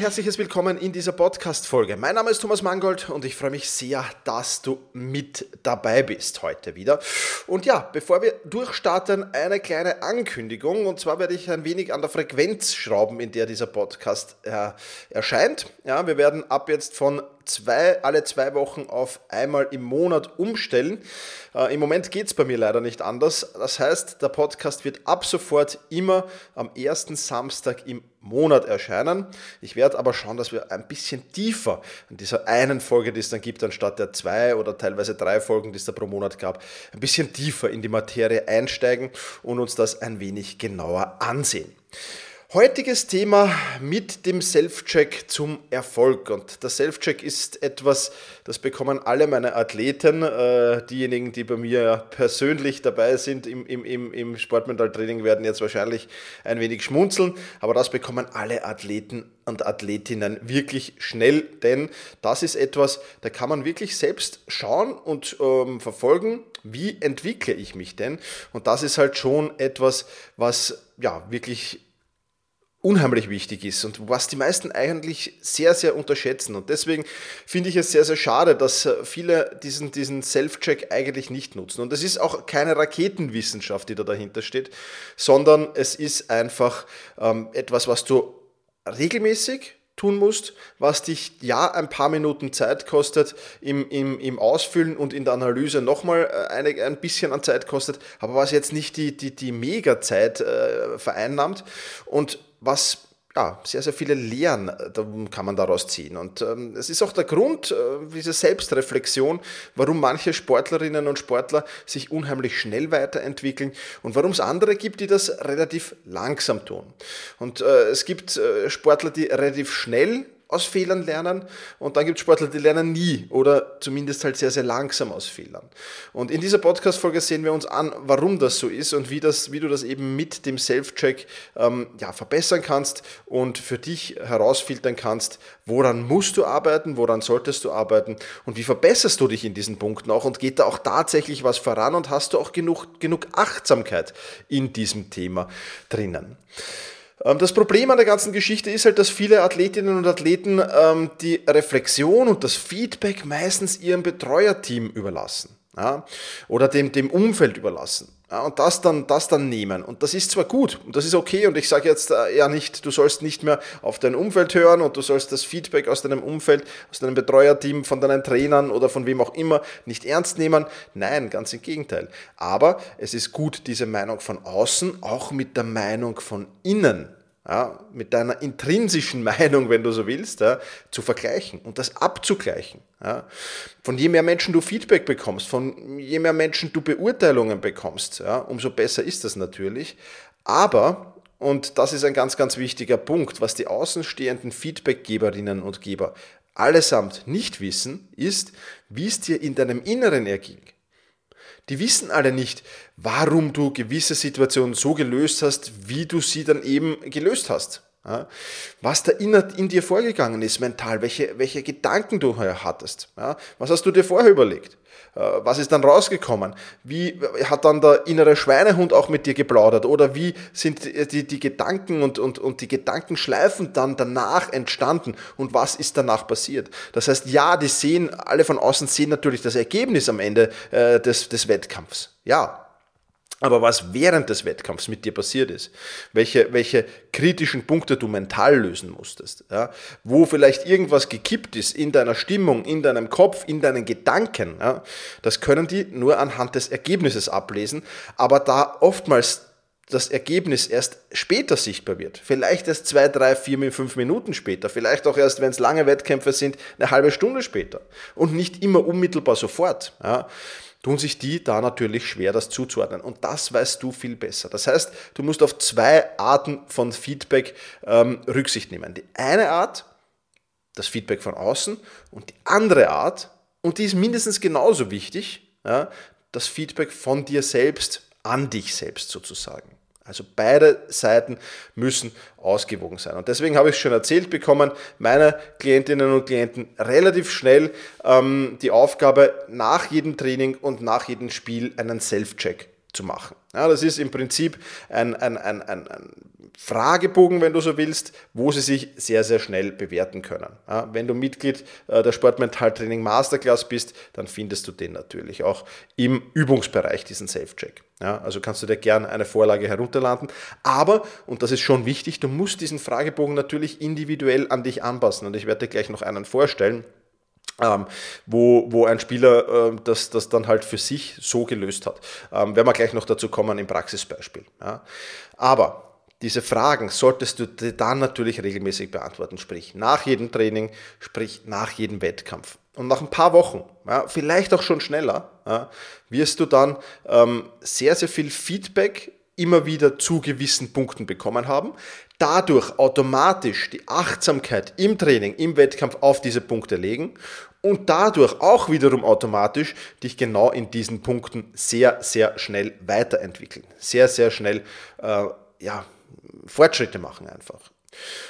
Herzliches Willkommen in dieser Podcast-Folge. Mein Name ist Thomas Mangold und ich freue mich sehr, dass du mit dabei bist heute wieder. Und ja, bevor wir durchstarten, eine kleine Ankündigung. Und zwar werde ich ein wenig an der Frequenz schrauben, in der dieser Podcast äh, erscheint. Ja, wir werden ab jetzt von zwei, alle zwei Wochen auf einmal im Monat umstellen. Äh, Im Moment geht es bei mir leider nicht anders. Das heißt, der Podcast wird ab sofort immer am ersten Samstag im Monat erscheinen. Ich werde aber schauen, dass wir ein bisschen tiefer in dieser einen Folge, die es dann gibt, anstatt der zwei oder teilweise drei Folgen, die es da pro Monat gab, ein bisschen tiefer in die Materie einsteigen und uns das ein wenig genauer ansehen. Heutiges Thema mit dem Self-Check zum Erfolg. Und der Self-Check ist etwas, das bekommen alle meine Athleten, äh, diejenigen, die bei mir persönlich dabei sind im, im, im, im Sportmentaltraining, werden jetzt wahrscheinlich ein wenig schmunzeln, aber das bekommen alle Athleten und Athletinnen wirklich schnell, denn das ist etwas, da kann man wirklich selbst schauen und ähm, verfolgen, wie entwickle ich mich denn. Und das ist halt schon etwas, was ja wirklich unheimlich wichtig ist und was die meisten eigentlich sehr, sehr unterschätzen. Und deswegen finde ich es sehr, sehr schade, dass viele diesen, diesen Self-Check eigentlich nicht nutzen. Und es ist auch keine Raketenwissenschaft, die da dahinter steht, sondern es ist einfach ähm, etwas, was du regelmäßig tun musst, was dich ja ein paar Minuten Zeit kostet im, im, im Ausfüllen und in der Analyse nochmal äh, eine, ein bisschen an Zeit kostet, aber was jetzt nicht die, die, die Mega-Zeit äh, vereinnahmt. Und was ja, sehr, sehr viele Lehren äh, kann man daraus ziehen. Und ähm, es ist auch der Grund, äh, diese Selbstreflexion, warum manche Sportlerinnen und Sportler sich unheimlich schnell weiterentwickeln und warum es andere gibt, die das relativ langsam tun. Und äh, es gibt äh, Sportler, die relativ schnell aus Fehlern lernen und dann gibt es Sportler, die lernen nie oder zumindest halt sehr, sehr langsam aus Fehlern. Und in dieser Podcast-Folge sehen wir uns an, warum das so ist und wie, das, wie du das eben mit dem Self-Check ähm, ja, verbessern kannst und für dich herausfiltern kannst, woran musst du arbeiten, woran solltest du arbeiten und wie verbesserst du dich in diesen Punkten auch und geht da auch tatsächlich was voran und hast du auch genug, genug Achtsamkeit in diesem Thema drinnen. Ähm, das Problem an der ganzen Geschichte ist halt, dass viele Athletinnen und Athleten ähm, die Reflexion und das Feedback meistens ihrem Betreuerteam überlassen ja, oder dem, dem Umfeld überlassen. Ja, und das dann, das dann nehmen. Und das ist zwar gut und das ist okay. Und ich sage jetzt äh, ja nicht, du sollst nicht mehr auf dein Umfeld hören und du sollst das Feedback aus deinem Umfeld, aus deinem Betreuerteam, von deinen Trainern oder von wem auch immer nicht ernst nehmen. Nein, ganz im Gegenteil. Aber es ist gut, diese Meinung von außen auch mit der Meinung von innen ja, mit deiner intrinsischen Meinung, wenn du so willst, ja, zu vergleichen und das abzugleichen. Ja. Von je mehr Menschen du Feedback bekommst, von je mehr Menschen du Beurteilungen bekommst, umso besser ist das natürlich. Aber, und das ist ein ganz, ganz wichtiger Punkt, was die außenstehenden Feedbackgeberinnen und Geber allesamt nicht wissen, ist, wie es dir in deinem Inneren erging. Die wissen alle nicht, warum du gewisse Situationen so gelöst hast, wie du sie dann eben gelöst hast. Ja, was da in, in, dir vorgegangen ist mental, welche, welche Gedanken du hattest. Ja, was hast du dir vorher überlegt? Äh, was ist dann rausgekommen? Wie hat dann der innere Schweinehund auch mit dir geplaudert? Oder wie sind die, die Gedanken und, und, und die Gedankenschleifen dann danach entstanden? Und was ist danach passiert? Das heißt, ja, die sehen, alle von außen sehen natürlich das Ergebnis am Ende äh, des, des Wettkampfs. Ja, aber was während des Wettkampfs mit dir passiert ist, welche, welche kritischen Punkte du mental lösen musstest, ja, wo vielleicht irgendwas gekippt ist in deiner Stimmung, in deinem Kopf, in deinen Gedanken, ja, das können die nur anhand des Ergebnisses ablesen, aber da oftmals das Ergebnis erst später sichtbar wird. Vielleicht erst zwei, drei, vier, fünf Minuten später. Vielleicht auch erst, wenn es lange Wettkämpfe sind, eine halbe Stunde später. Und nicht immer unmittelbar sofort. Ja tun sich die da natürlich schwer, das zuzuordnen. Und das weißt du viel besser. Das heißt, du musst auf zwei Arten von Feedback ähm, Rücksicht nehmen. Die eine Art, das Feedback von außen, und die andere Art, und die ist mindestens genauso wichtig, ja, das Feedback von dir selbst an dich selbst sozusagen. Also beide Seiten müssen ausgewogen sein. Und deswegen habe ich schon erzählt bekommen, meine Klientinnen und Klienten relativ schnell ähm, die Aufgabe, nach jedem Training und nach jedem Spiel einen Self-Check zu machen. Ja, das ist im Prinzip ein, ein, ein, ein, Fragebogen, wenn du so willst, wo sie sich sehr, sehr schnell bewerten können. Ja, wenn du Mitglied äh, der Sportmentaltraining Masterclass bist, dann findest du den natürlich auch im Übungsbereich, diesen Safe-Check. Ja, also kannst du dir gerne eine Vorlage herunterladen. Aber, und das ist schon wichtig, du musst diesen Fragebogen natürlich individuell an dich anpassen. Und ich werde dir gleich noch einen vorstellen. Ähm, wo, wo ein Spieler äh, das, das dann halt für sich so gelöst hat. Ähm, werden wir gleich noch dazu kommen im Praxisbeispiel. Ja. Aber diese Fragen solltest du dann natürlich regelmäßig beantworten, sprich nach jedem Training, sprich nach jedem Wettkampf. Und nach ein paar Wochen, ja, vielleicht auch schon schneller, ja, wirst du dann ähm, sehr, sehr viel Feedback immer wieder zu gewissen Punkten bekommen haben, dadurch automatisch die Achtsamkeit im Training, im Wettkampf auf diese Punkte legen und dadurch auch wiederum automatisch dich genau in diesen Punkten sehr, sehr schnell weiterentwickeln. Sehr, sehr schnell, äh, ja, Fortschritte machen einfach.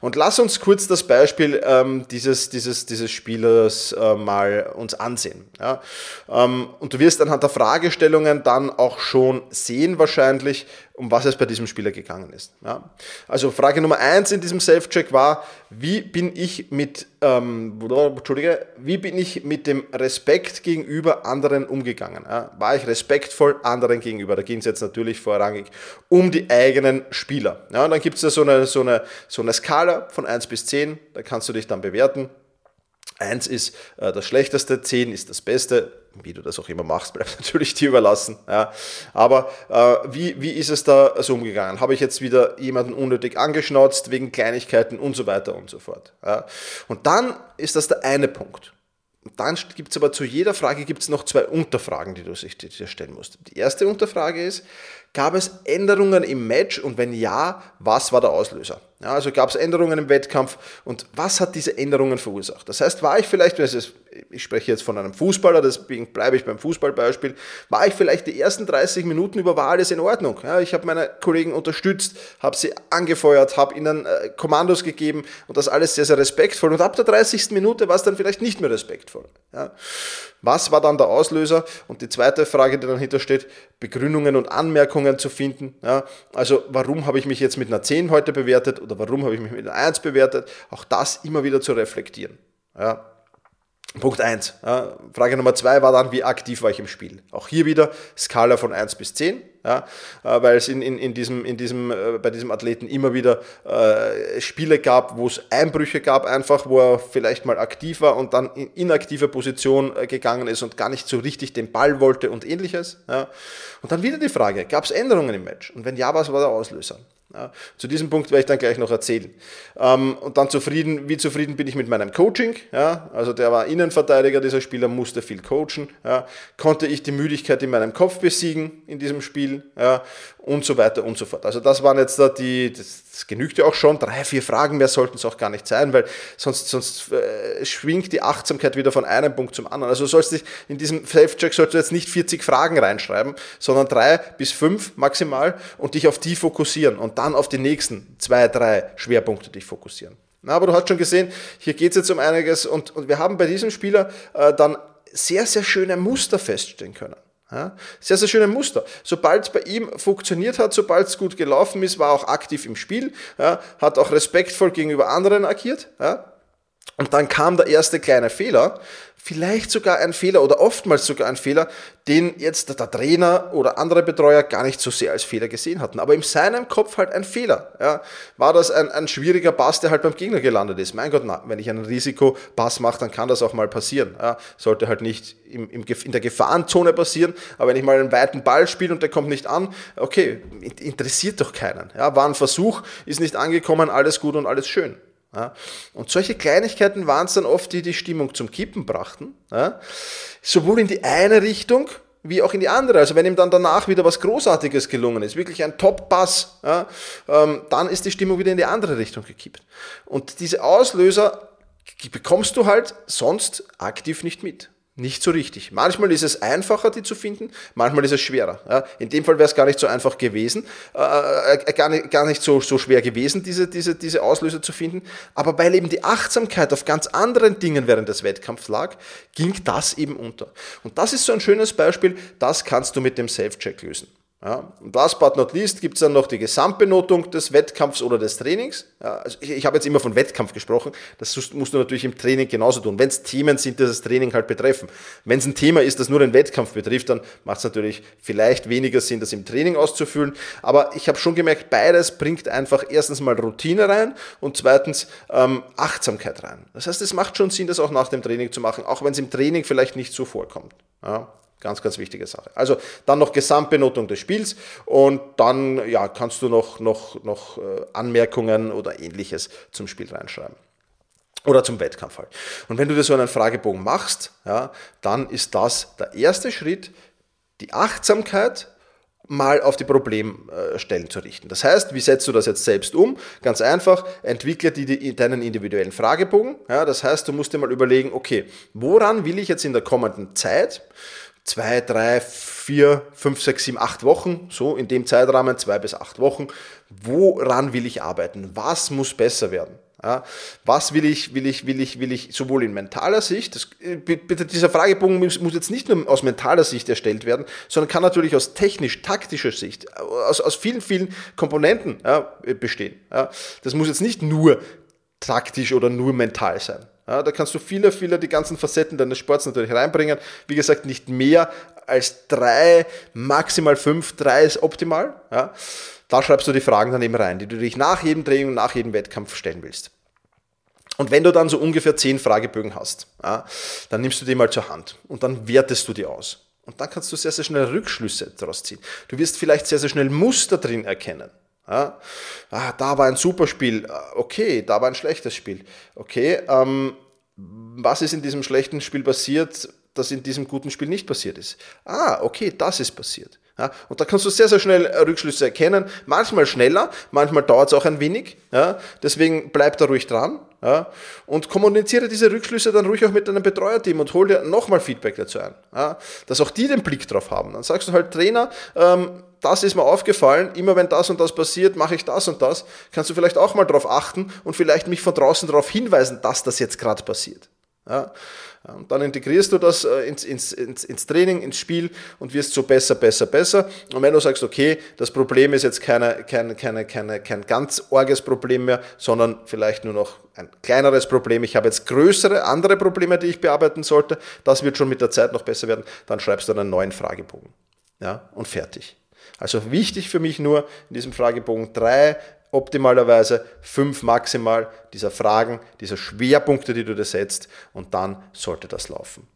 Und lass uns kurz das Beispiel ähm, dieses, dieses, dieses Spielers äh, mal uns ansehen. Ja? Ähm, und du wirst anhand der Fragestellungen dann auch schon sehen wahrscheinlich, um was es bei diesem Spieler gegangen ist. Ja? Also Frage Nummer eins in diesem Self-Check war, wie bin ich mit, ähm, Entschuldige, wie bin ich mit dem Respekt gegenüber anderen umgegangen? Ja? War ich respektvoll anderen gegenüber? Da ging es jetzt natürlich vorrangig um die eigenen Spieler. Ja? Und dann gibt es ja so eine, so, eine, so eine Skala von 1 bis 10, da kannst du dich dann bewerten. 1 ist äh, das Schlechteste, 10 ist das Beste, wie du das auch immer machst, bleibt natürlich dir überlassen. Ja. Aber äh, wie, wie ist es da so umgegangen? Habe ich jetzt wieder jemanden unnötig angeschnauzt wegen Kleinigkeiten und so weiter und so fort. Ja. Und dann ist das der eine Punkt. Und dann gibt es aber zu jeder Frage gibt's noch zwei Unterfragen, die du sich dir stellen musst. Die erste Unterfrage ist, Gab es Änderungen im Match und wenn ja, was war der Auslöser? Ja, also gab es Änderungen im Wettkampf und was hat diese Änderungen verursacht? Das heißt, war ich vielleicht, ich spreche jetzt von einem Fußballer, deswegen bleibe ich beim Fußballbeispiel, war ich vielleicht die ersten 30 Minuten über, war alles in Ordnung? Ja, ich habe meine Kollegen unterstützt, habe sie angefeuert, habe ihnen äh, Kommandos gegeben und das alles sehr, sehr respektvoll und ab der 30. Minute war es dann vielleicht nicht mehr respektvoll. Ja. Was war dann der Auslöser? Und die zweite Frage, die dahinter steht, Begründungen und Anmerkungen zu finden. Ja, also warum habe ich mich jetzt mit einer 10 heute bewertet oder warum habe ich mich mit einer 1 bewertet? Auch das immer wieder zu reflektieren. Ja, Punkt 1. Ja, Frage Nummer 2 war dann, wie aktiv war ich im Spiel? Auch hier wieder Skala von 1 bis 10, ja, äh, weil es in, in, in diesem, in diesem, äh, bei diesem Athleten immer wieder äh, Spiele gab, wo es Einbrüche gab, einfach, wo er vielleicht mal aktiv war und dann in inaktive Position äh, gegangen ist und gar nicht so richtig den Ball wollte und ähnliches. Ja. Und dann wieder die Frage, gab es Änderungen im Match? Und wenn ja, was war der Auslöser? Zu diesem Punkt werde ich dann gleich noch erzählen. Ähm, und dann zufrieden, wie zufrieden bin ich mit meinem Coaching? Ja, also der war Innenverteidiger, dieser Spieler musste viel coachen. Ja, konnte ich die Müdigkeit in meinem Kopf besiegen in diesem Spiel? Ja, und so weiter und so fort. Also das waren jetzt da die, das, das genügt ja auch schon, drei, vier Fragen mehr sollten es auch gar nicht sein, weil sonst, sonst äh, schwingt die Achtsamkeit wieder von einem Punkt zum anderen. Also sollst du in diesem Self-Check sollst du jetzt nicht 40 Fragen reinschreiben, sondern drei bis fünf maximal und dich auf die fokussieren und dann auf die nächsten zwei, drei Schwerpunkte dich fokussieren. Na, aber du hast schon gesehen, hier geht es jetzt um einiges und, und wir haben bei diesem Spieler äh, dann sehr, sehr schöne Muster feststellen können. Ja, sehr, sehr schöne Muster. Sobald es bei ihm funktioniert hat, sobald es gut gelaufen ist, war auch aktiv im Spiel, ja, hat auch respektvoll gegenüber anderen agiert. Ja, und dann kam der erste kleine Fehler, vielleicht sogar ein Fehler oder oftmals sogar ein Fehler, den jetzt der Trainer oder andere Betreuer gar nicht so sehr als Fehler gesehen hatten. Aber in seinem Kopf halt ein Fehler. Ja. War das ein, ein schwieriger Pass, der halt beim Gegner gelandet ist? Mein Gott, na, wenn ich einen Risikopass mache, dann kann das auch mal passieren. Ja. Sollte halt nicht im, im, in der Gefahrenzone passieren, aber wenn ich mal einen weiten Ball spiele und der kommt nicht an, okay, interessiert doch keinen. Ja. War ein Versuch, ist nicht angekommen, alles gut und alles schön. Ja. Und solche Kleinigkeiten waren es dann oft, die die Stimmung zum Kippen brachten. Ja. Sowohl in die eine Richtung wie auch in die andere. Also wenn ihm dann danach wieder was Großartiges gelungen ist, wirklich ein Top-Pass, ja, ähm, dann ist die Stimmung wieder in die andere Richtung gekippt. Und diese Auslöser bekommst du halt sonst aktiv nicht mit. Nicht so richtig. Manchmal ist es einfacher, die zu finden, manchmal ist es schwerer. Ja, in dem Fall wäre es gar nicht so einfach gewesen, äh, äh, gar nicht, gar nicht so, so schwer gewesen, diese, diese, diese Auslöser zu finden. Aber weil eben die Achtsamkeit auf ganz anderen Dingen während des Wettkampfs lag, ging das eben unter. Und das ist so ein schönes Beispiel, das kannst du mit dem Self-Check lösen. Ja, und last but not least gibt es dann noch die Gesamtbenotung des Wettkampfs oder des Trainings. Ja, also ich, ich habe jetzt immer von Wettkampf gesprochen. Das musst du natürlich im Training genauso tun. Wenn es Themen sind, die das Training halt betreffen. Wenn es ein Thema ist, das nur den Wettkampf betrifft, dann macht es natürlich vielleicht weniger Sinn, das im Training auszuführen. Aber ich habe schon gemerkt, beides bringt einfach erstens mal Routine rein und zweitens ähm, Achtsamkeit rein. Das heißt, es macht schon Sinn, das auch nach dem Training zu machen, auch wenn es im Training vielleicht nicht so vorkommt. Ja. Ganz, ganz wichtige Sache. Also dann noch Gesamtbenotung des Spiels und dann ja, kannst du noch, noch, noch äh, Anmerkungen oder ähnliches zum Spiel reinschreiben. Oder zum Wettkampf halt. Und wenn du dir so einen Fragebogen machst, ja, dann ist das der erste Schritt, die Achtsamkeit mal auf die Problemstellen zu richten. Das heißt, wie setzt du das jetzt selbst um? Ganz einfach, entwickle die, die, deinen individuellen Fragebogen. Ja, das heißt, du musst dir mal überlegen, okay, woran will ich jetzt in der kommenden Zeit zwei, drei, vier, fünf, sechs, sieben, acht Wochen, so in dem Zeitrahmen, zwei bis acht Wochen, woran will ich arbeiten? Was muss besser werden? Ja, was will ich, will ich, will ich, will ich sowohl in mentaler Sicht, das, bitte, dieser Fragebogen muss, muss, jetzt nicht nur aus mentaler Sicht erstellt werden, sondern kann natürlich aus technisch-taktischer Sicht, aus, aus vielen, vielen Komponenten ja, bestehen. Ja, das muss jetzt nicht nur taktisch oder nur mental sein. Ja, da kannst du viele, viele die ganzen Facetten deines Sports natürlich reinbringen. Wie gesagt, nicht mehr als drei, maximal fünf, drei ist optimal. Ja. Da schreibst du die Fragen dann eben rein, die du dich nach jedem Training und nach jedem Wettkampf stellen willst. Und wenn du dann so ungefähr zehn Fragebögen hast, ja, dann nimmst du die mal zur Hand und dann wertest du die aus. Und dann kannst du sehr, sehr schnell Rückschlüsse daraus ziehen. Du wirst vielleicht sehr, sehr schnell Muster drin erkennen. Ja? Ah, da war ein super Spiel, ah, okay, da war ein schlechtes Spiel. Okay, ähm, was ist in diesem schlechten Spiel passiert, das in diesem guten Spiel nicht passiert ist? Ah, okay, das ist passiert. Ja, und da kannst du sehr, sehr schnell Rückschlüsse erkennen. Manchmal schneller, manchmal dauert es auch ein wenig. Ja, deswegen bleib da ruhig dran. Ja, und kommuniziere diese Rückschlüsse dann ruhig auch mit deinem Betreuerteam und hol dir nochmal Feedback dazu ein. Ja, dass auch die den Blick drauf haben. Dann sagst du halt, Trainer, ähm, das ist mir aufgefallen, immer wenn das und das passiert, mache ich das und das. Kannst du vielleicht auch mal darauf achten und vielleicht mich von draußen darauf hinweisen, dass das jetzt gerade passiert. Ja, und dann integrierst du das äh, ins, ins, ins, ins, Training, ins Spiel und wirst so besser, besser, besser. Und wenn du sagst, okay, das Problem ist jetzt keine, keine, keine, keine, kein ganz orges Problem mehr, sondern vielleicht nur noch ein kleineres Problem, ich habe jetzt größere, andere Probleme, die ich bearbeiten sollte, das wird schon mit der Zeit noch besser werden, dann schreibst du einen neuen Fragebogen. Ja, und fertig. Also wichtig für mich nur in diesem Fragebogen drei, optimalerweise fünf maximal dieser Fragen, dieser Schwerpunkte, die du dir setzt und dann sollte das laufen.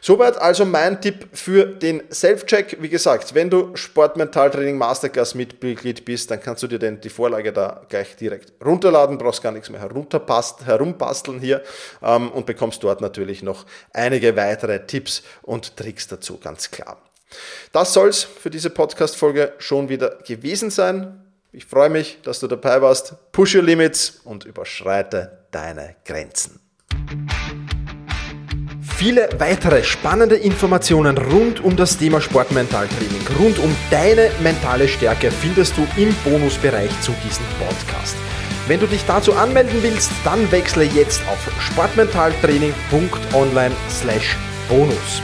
Soweit also mein Tipp für den Self-Check. Wie gesagt, wenn du Sportmentaltraining Masterclass Mitglied bist, dann kannst du dir denn die Vorlage da gleich direkt runterladen, brauchst gar nichts mehr herumbasteln hier ähm, und bekommst dort natürlich noch einige weitere Tipps und Tricks dazu, ganz klar. Das soll es für diese Podcast-Folge schon wieder gewesen sein. Ich freue mich, dass du dabei warst. Push your limits und überschreite deine Grenzen. Viele weitere spannende Informationen rund um das Thema Sportmentaltraining, rund um deine mentale Stärke findest du im Bonusbereich zu diesem Podcast. Wenn du dich dazu anmelden willst, dann wechsle jetzt auf sportmentaltraining.online/bonus.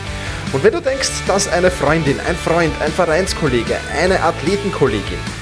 Und wenn du denkst, dass eine Freundin, ein Freund, ein Vereinskollege, eine Athletenkollegin